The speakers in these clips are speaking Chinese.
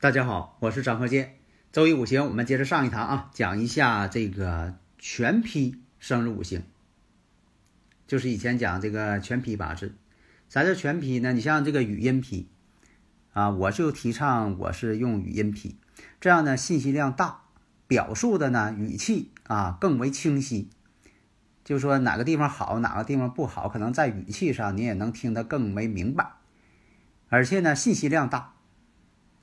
大家好，我是张鹤剑。周一五行，我们接着上一堂啊，讲一下这个全批生日五行，就是以前讲这个全批八字。啥叫全批呢？你像这个语音批啊，我就提倡我是用语音批，这样呢信息量大，表述的呢语气啊更为清晰。就说哪个地方好，哪个地方不好，可能在语气上你也能听得更为明白，而且呢信息量大。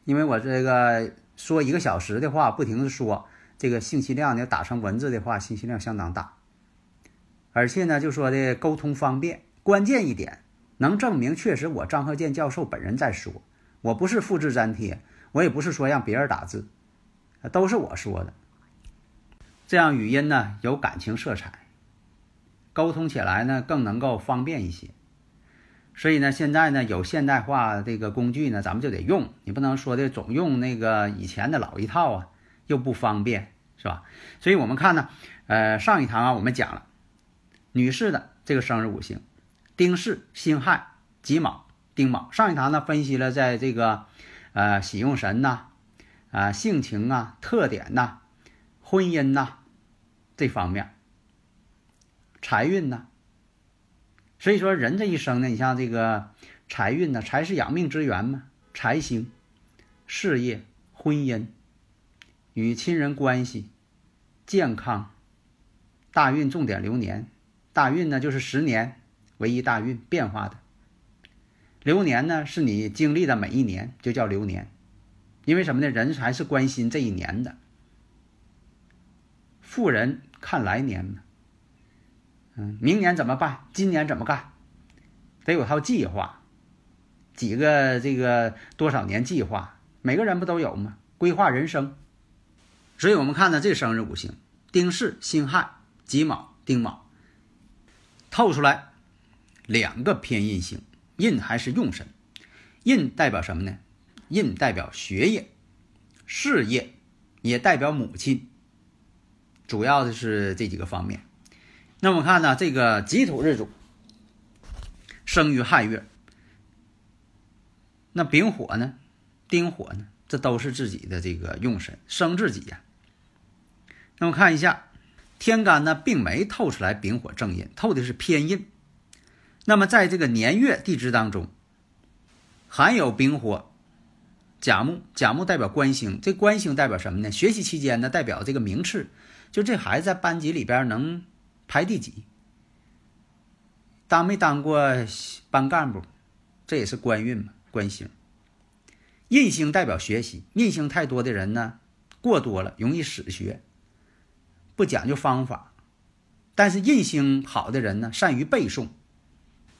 因为我这个说一个小时的话，不停的说，这个信息量呢打成文字的话，信息量相当大。而且呢，就说的沟通方便，关键一点能证明确实我张鹤剑教授本人在说，我不是复制粘贴，我也不是说让别人打字，都是我说的。这样语音呢有感情色彩，沟通起来呢更能够方便一些。所以呢，现在呢有现代化这个工具呢，咱们就得用。你不能说的总用那个以前的老一套啊，又不方便，是吧？所以我们看呢，呃，上一堂啊，我们讲了女士的这个生日五行：丁巳、辛亥、己卯、丁卯。上一堂呢分析了在这个呃喜用神呐、啊性情啊、特点呐、婚姻呐这方面，财运呐。所以说，人这一生呢，你像这个财运呢，财是养命之源嘛，财星、事业、婚姻、与亲人关系、健康、大运重点流年，大运呢就是十年为一大运变化的，流年呢是你经历的每一年就叫流年，因为什么呢？人还是关心这一年的，富人看来年嘛。嗯，明年怎么办？今年怎么干？得有套计划，几个这个多少年计划，每个人不都有吗？规划人生。所以我们看呢，这生日五行：丁巳、辛亥、己卯、丁卯，透出来两个偏印星，印还是用神。印代表什么呢？印代表学业、事业，也代表母亲。主要的是这几个方面。那我们看呢，这个己土日主生于亥月，那丙火呢，丁火呢，这都是自己的这个用神，生自己呀。那么看一下天干呢，并没透出来丙火正印，透的是偏印。那么在这个年月地支当中，含有丙火、甲木，甲木代表官星，这官星代表什么呢？学习期间呢，代表这个名次，就这孩子在班级里边能。排第几？当没当过班干部，这也是官运嘛，官星。印星代表学习，印星太多的人呢，过多了容易死学，不讲究方法。但是印星好的人呢，善于背诵。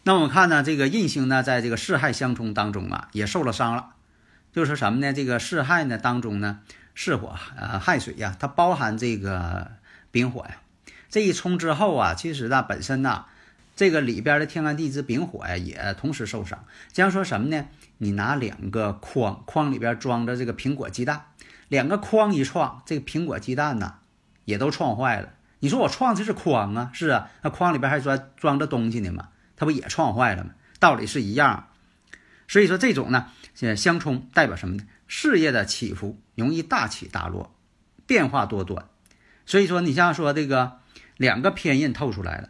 那我们看呢，这个印星呢，在这个四害相冲当中啊，也受了伤了。就是什么呢？这个四害呢当中呢，是火呃亥水呀，它包含这个丙火呀。这一冲之后啊，其实呢，本身呢，这个里边的天干地支丙火呀，也同时受伤。这样说什么呢？你拿两个筐，筐里边装着这个苹果鸡蛋，两个筐一撞，这个苹果鸡蛋呢，也都撞坏了。你说我撞的是筐啊？是啊，那筐里边还装装着东西呢嘛，它不也撞坏了吗？道理是一样。所以说这种呢，相冲代表什么呢？事业的起伏容易大起大落，变化多端。所以说你像说这个。两个偏印透出来了，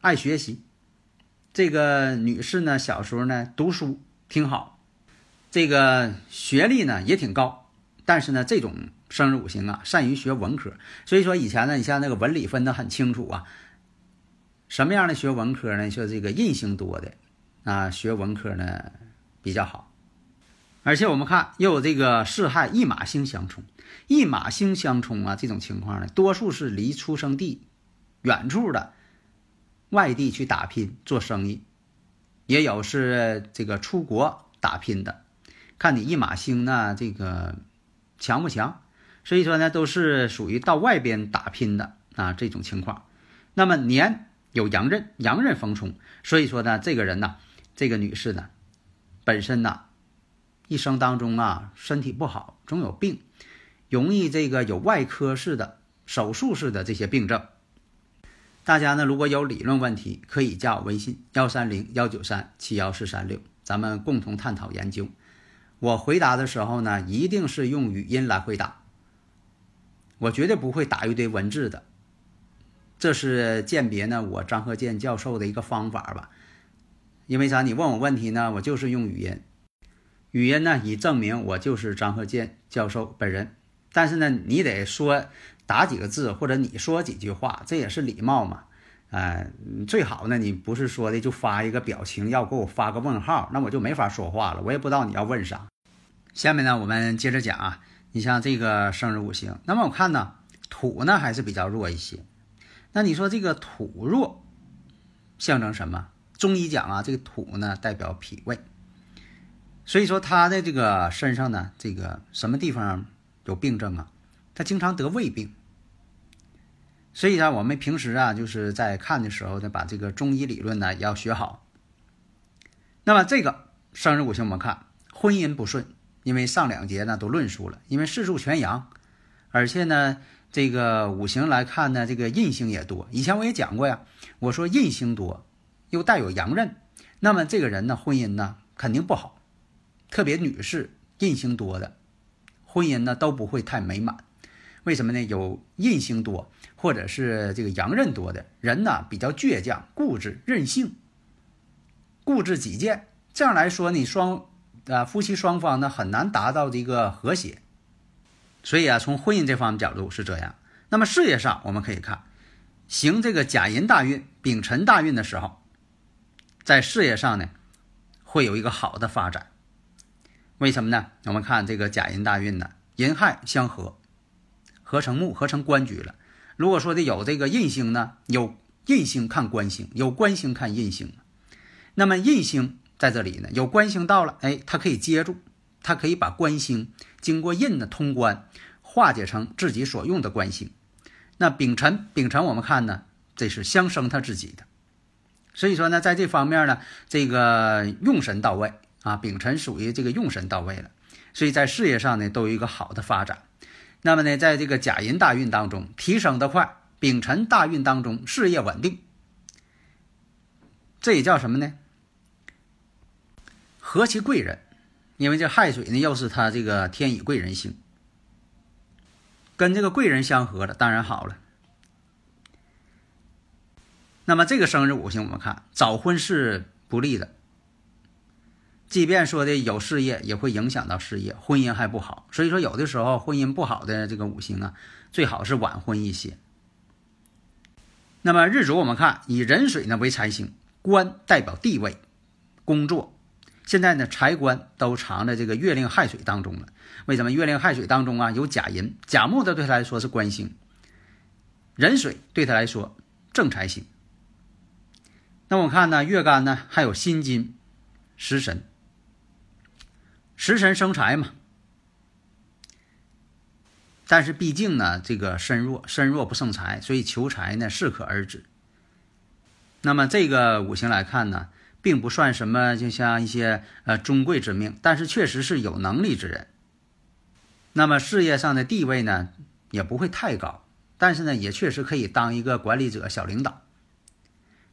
爱学习，这个女士呢，小时候呢读书挺好，这个学历呢也挺高，但是呢，这种生日五行啊，善于学文科，所以说以前呢，你像那个文理分得很清楚啊，什么样的学文科呢？说这个印星多的啊，学文科呢比较好。而且我们看又有这个四害一马星相冲，一马星相冲啊，这种情况呢，多数是离出生地远处的外地去打拼做生意，也有是这个出国打拼的，看你一马星呢，这个强不强？所以说呢，都是属于到外边打拼的啊这种情况。那么年有阳刃，阳刃逢冲，所以说呢，这个人呢，这个女士呢，本身呢。一生当中啊，身体不好，总有病，容易这个有外科式的、手术式的这些病症。大家呢，如果有理论问题，可以加我微信幺三零幺九三七幺四三六，咱们共同探讨研究。我回答的时候呢，一定是用语音来回答，我绝对不会打一堆文字的。这是鉴别呢我张鹤健教授的一个方法吧。因为啥？你问我问题呢，我就是用语音。语音呢，以证明我就是张鹤健教授本人。但是呢，你得说打几个字，或者你说几句话，这也是礼貌嘛。哎，最好呢，你不是说的就发一个表情，要给我发个问号，那我就没法说话了，我也不知道你要问啥。下面呢，我们接着讲啊，你像这个生日五行，那么我看呢，土呢还是比较弱一些。那你说这个土弱，象征什么？中医讲啊，这个土呢代表脾胃。所以说他的这个身上呢，这个什么地方有病症啊？他经常得胃病。所以呢，我们平时啊，就是在看的时候呢，把这个中医理论呢要学好。那么这个生日五行我们看婚姻不顺，因为上两节呢都论述了，因为四柱全阳，而且呢这个五行来看呢，这个印星也多。以前我也讲过呀，我说印星多又带有阳刃，那么这个人呢婚姻呢肯定不好。特别女士印星多的，婚姻呢都不会太美满。为什么呢？有印星多或者是这个阳刃多的人呢，比较倔强、固执、任性、固执己见。这样来说，你双啊夫妻双方呢很难达到这个和谐。所以啊，从婚姻这方面角度是这样。那么事业上，我们可以看行这个甲寅大运、丙辰大运的时候，在事业上呢会有一个好的发展。为什么呢？我们看这个甲寅大运呢，寅亥相合，合成木，合成官局了。如果说的有这个印星呢，有印星看官星，有官星看印星。那么印星在这里呢，有官星到了，哎，它可以接住，它可以把官星经过印的通关，化解成自己所用的官星。那丙辰，丙辰我们看呢，这是相生他自己的。所以说呢，在这方面呢，这个用神到位。啊，丙辰属于这个用神到位了，所以在事业上呢都有一个好的发展。那么呢，在这个甲寅大运当中提升的快，丙辰大运当中事业稳定，这也叫什么呢？合其贵人，因为这亥水呢又是他这个天乙贵人星，跟这个贵人相合了，当然好了。那么这个生日五行我们看早婚是不利的。即便说的有事业，也会影响到事业，婚姻还不好。所以说，有的时候婚姻不好的这个五行啊，最好是晚婚一些。那么日主我们看以壬水呢为财星，官代表地位、工作。现在呢财官都藏在这个月令亥水当中了。为什么月令亥水当中啊有甲寅、甲木的对他来说是官星，壬水对他来说正财星。那我看呢月干呢还有辛金、食神。食神生财嘛，但是毕竟呢，这个身弱，身弱不胜财，所以求财呢适可而止。那么这个五行来看呢，并不算什么，就像一些呃尊贵之命，但是确实是有能力之人。那么事业上的地位呢，也不会太高，但是呢，也确实可以当一个管理者、小领导。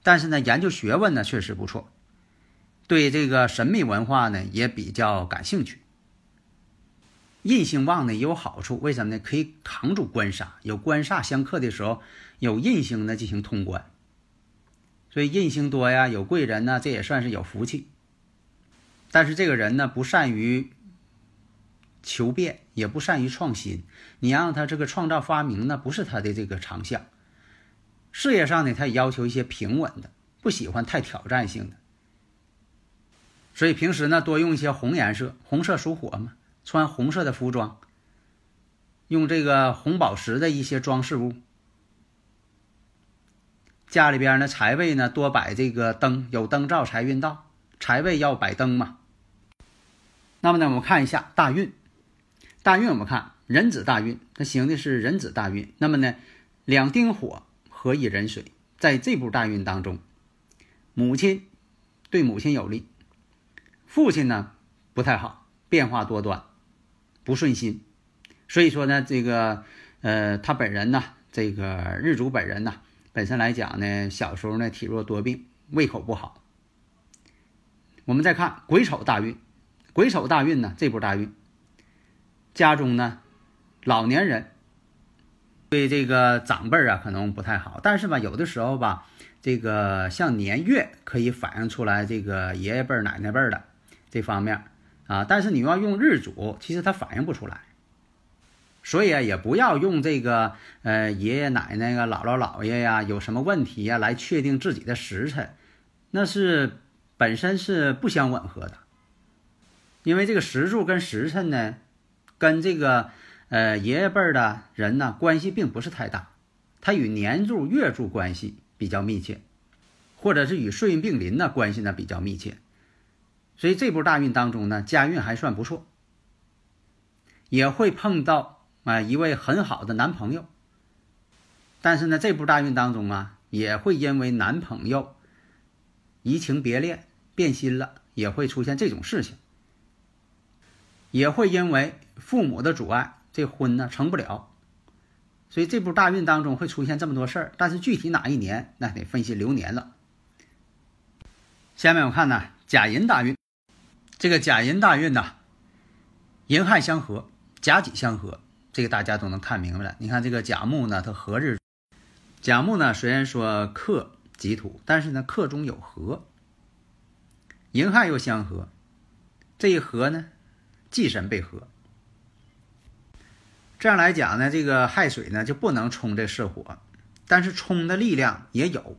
但是呢，研究学问呢，确实不错。对这个神秘文化呢也比较感兴趣。印星旺呢也有好处，为什么呢？可以扛住官煞，有官煞相克的时候，有印星呢进行通关。所以印星多呀，有贵人呢，这也算是有福气。但是这个人呢不善于求变，也不善于创新。你让他这个创造发明呢，不是他的这个长项。事业上呢，他也要求一些平稳的，不喜欢太挑战性的。所以平时呢多用一些红颜色，红色属火嘛，穿红色的服装，用这个红宝石的一些装饰物。家里边呢财位呢多摆这个灯，有灯照财运到，财位要摆灯嘛。那么呢，我们看一下大运，大运我们看壬子大运，它行的是壬子大运。那么呢，两丁火合一壬水，在这部大运当中，母亲对母亲有利，父亲呢不太好，变化多端，不顺心。所以说呢，这个呃，他本人呢，这个日主本人呢，本身来讲呢，小时候呢体弱多病，胃口不好。我们再看癸丑大运。癸丑大运呢，这波大运，家中呢，老年人对这个长辈啊可能不太好，但是吧，有的时候吧，这个像年月可以反映出来这个爷爷辈奶奶辈的这方面啊，但是你要用日主，其实它反映不出来，所以啊，也不要用这个呃爷爷奶奶呀、姥姥姥爷呀有什么问题呀来确定自己的时辰，那是本身是不相吻合的。因为这个时柱跟时辰呢，跟这个呃爷爷辈儿的人呢关系并不是太大，它与年柱、月柱关系比较密切，或者是与岁运并临呢关系呢比较密切，所以这波大运当中呢，家运还算不错，也会碰到啊一位很好的男朋友，但是呢这波大运当中啊，也会因为男朋友移情别恋变心了，也会出现这种事情。也会因为父母的阻碍，这婚呢成不了，所以这部大运当中会出现这么多事儿。但是具体哪一年，那得分析流年了。下面我看呢，甲寅大运，这个甲寅大运呢，寅亥相合，甲己相合，这个大家都能看明白了。你看这个甲木呢，它合日，甲木呢虽然说克己土，但是呢克中有合，寅亥又相合，这一合呢。忌神被合，这样来讲呢，这个亥水呢就不能冲这巳火，但是冲的力量也有。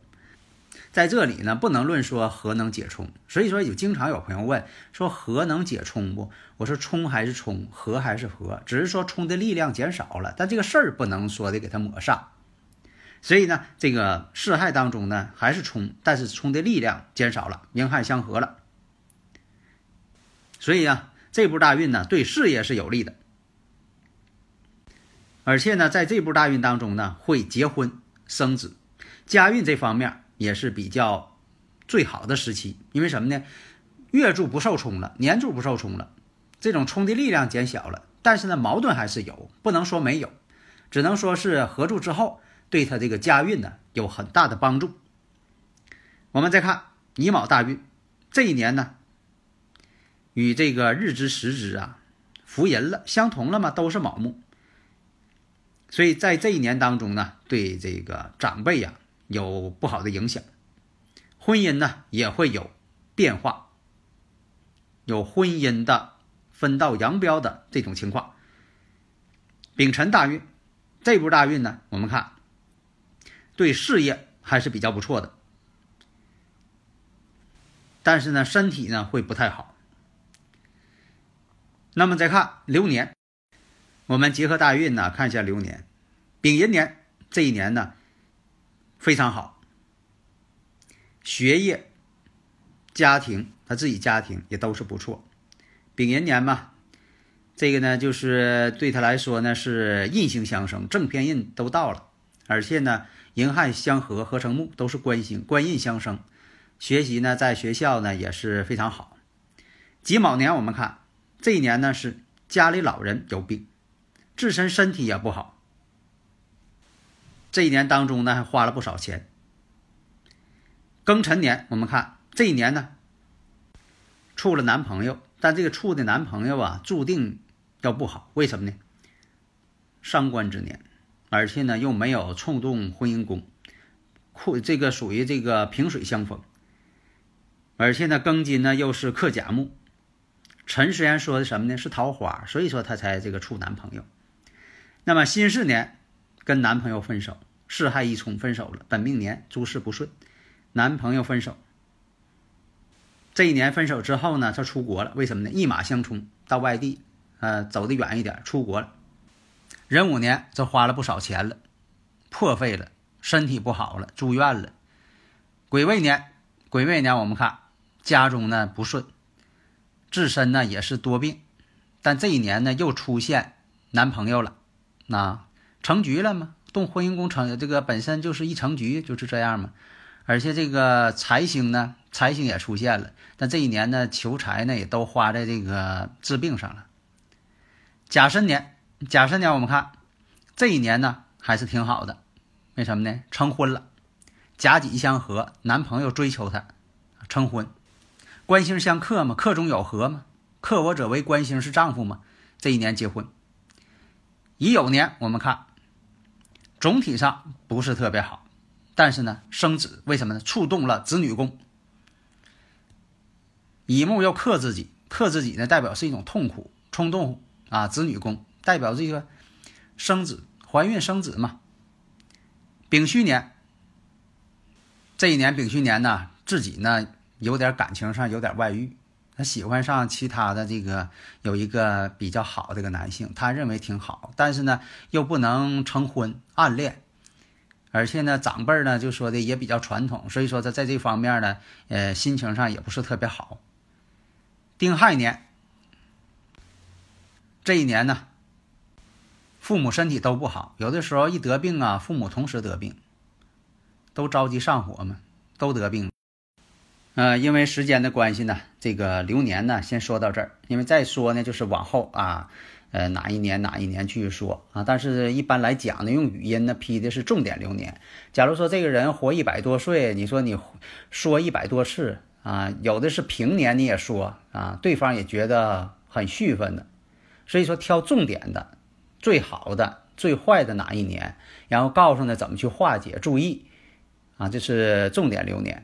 在这里呢，不能论说和能解冲，所以说有经常有朋友问说和能解冲不？我说冲还是冲，和还是和，只是说冲的力量减少了，但这个事儿不能说的给它抹上。所以呢，这个巳亥当中呢还是冲，但是冲的力量减少了，寅亥相合了。所以啊。这部大运呢，对事业是有利的，而且呢，在这部大运当中呢，会结婚生子，家运这方面也是比较最好的时期。因为什么呢？月柱不受冲了，年柱不受冲了，这种冲的力量减小了，但是呢，矛盾还是有，不能说没有，只能说是合柱之后，对他这个家运呢有很大的帮助。我们再看乙卯大运，这一年呢。与这个日支时支啊，福人了，相同了嘛，都是卯木，所以在这一年当中呢，对这个长辈呀有不好的影响，婚姻呢也会有变化，有婚姻的分道扬镳的这种情况。丙辰大运，这部大运呢，我们看对事业还是比较不错的，但是呢，身体呢会不太好。那么再看流年，我们结合大运呢，看一下流年。丙寅年这一年呢非常好，学业、家庭，他自己家庭也都是不错。丙寅年嘛，这个呢就是对他来说呢是印星相生，正偏印都到了，而且呢寅亥相合，合成木，都是官星，官印相生。学习呢在学校呢也是非常好。己卯年我们看。这一年呢是家里老人有病，自身身体也不好。这一年当中呢还花了不少钱。庚辰年我们看这一年呢处了男朋友，但这个处的男朋友啊注定要不好，为什么呢？伤官之年，而且呢又没有冲动婚姻宫，库这个属于这个萍水相逢，而且呢庚金呢又是克甲木。辰虽然说的什么呢？是桃花，所以说他才这个处男朋友。那么辛巳年跟男朋友分手，四害一冲分手了。本命年诸事不顺，男朋友分手。这一年分手之后呢，他出国了，为什么呢？一马相冲到外地，呃，走得远一点，出国了。壬午年这花了不少钱了，破费了，身体不好了，住院了。癸未年，癸未年我们看家中呢不顺，自身呢也是多病，但这一年呢又出现男朋友了，那成局了吗？动婚姻宫成这个本身就是一成局，就是这样嘛。而且这个财星呢，财星也出现了，但这一年呢，求财呢也都花在这个治病上了。甲申年，甲申年我们看这一年呢还是挺好的，为什么呢？成婚了，甲己相合，男朋友追求她，成婚。官星相克嘛，克中有合嘛，克我者为官星是丈夫嘛，这一年结婚。乙酉年我们看。总体上不是特别好，但是呢，生子为什么呢？触动了子女宫，乙木要克自己，克自己呢，代表是一种痛苦、冲动啊。子女宫代表这个生子、怀孕生子嘛。丙戌年，这一年丙戌年呢，自己呢有点感情上有点外遇。他喜欢上其他的这个有一个比较好这个男性，他认为挺好，但是呢又不能成婚，暗恋，而且呢长辈呢就说的也比较传统，所以说他在这方面呢，呃心情上也不是特别好。丁亥年这一年呢，父母身体都不好，有的时候一得病啊，父母同时得病，都着急上火嘛，都得病。呃，因为时间的关系呢，这个流年呢，先说到这儿。因为再说呢，就是往后啊，呃，哪一年哪一年继续说啊。但是一般来讲呢，用语音呢批的是重点流年。假如说这个人活一百多岁，你说你说一百多次啊，有的是平年你也说啊，对方也觉得很续分的。所以说挑重点的、最好的、最坏的哪一年，然后告诉呢怎么去化解，注意啊，这是重点流年。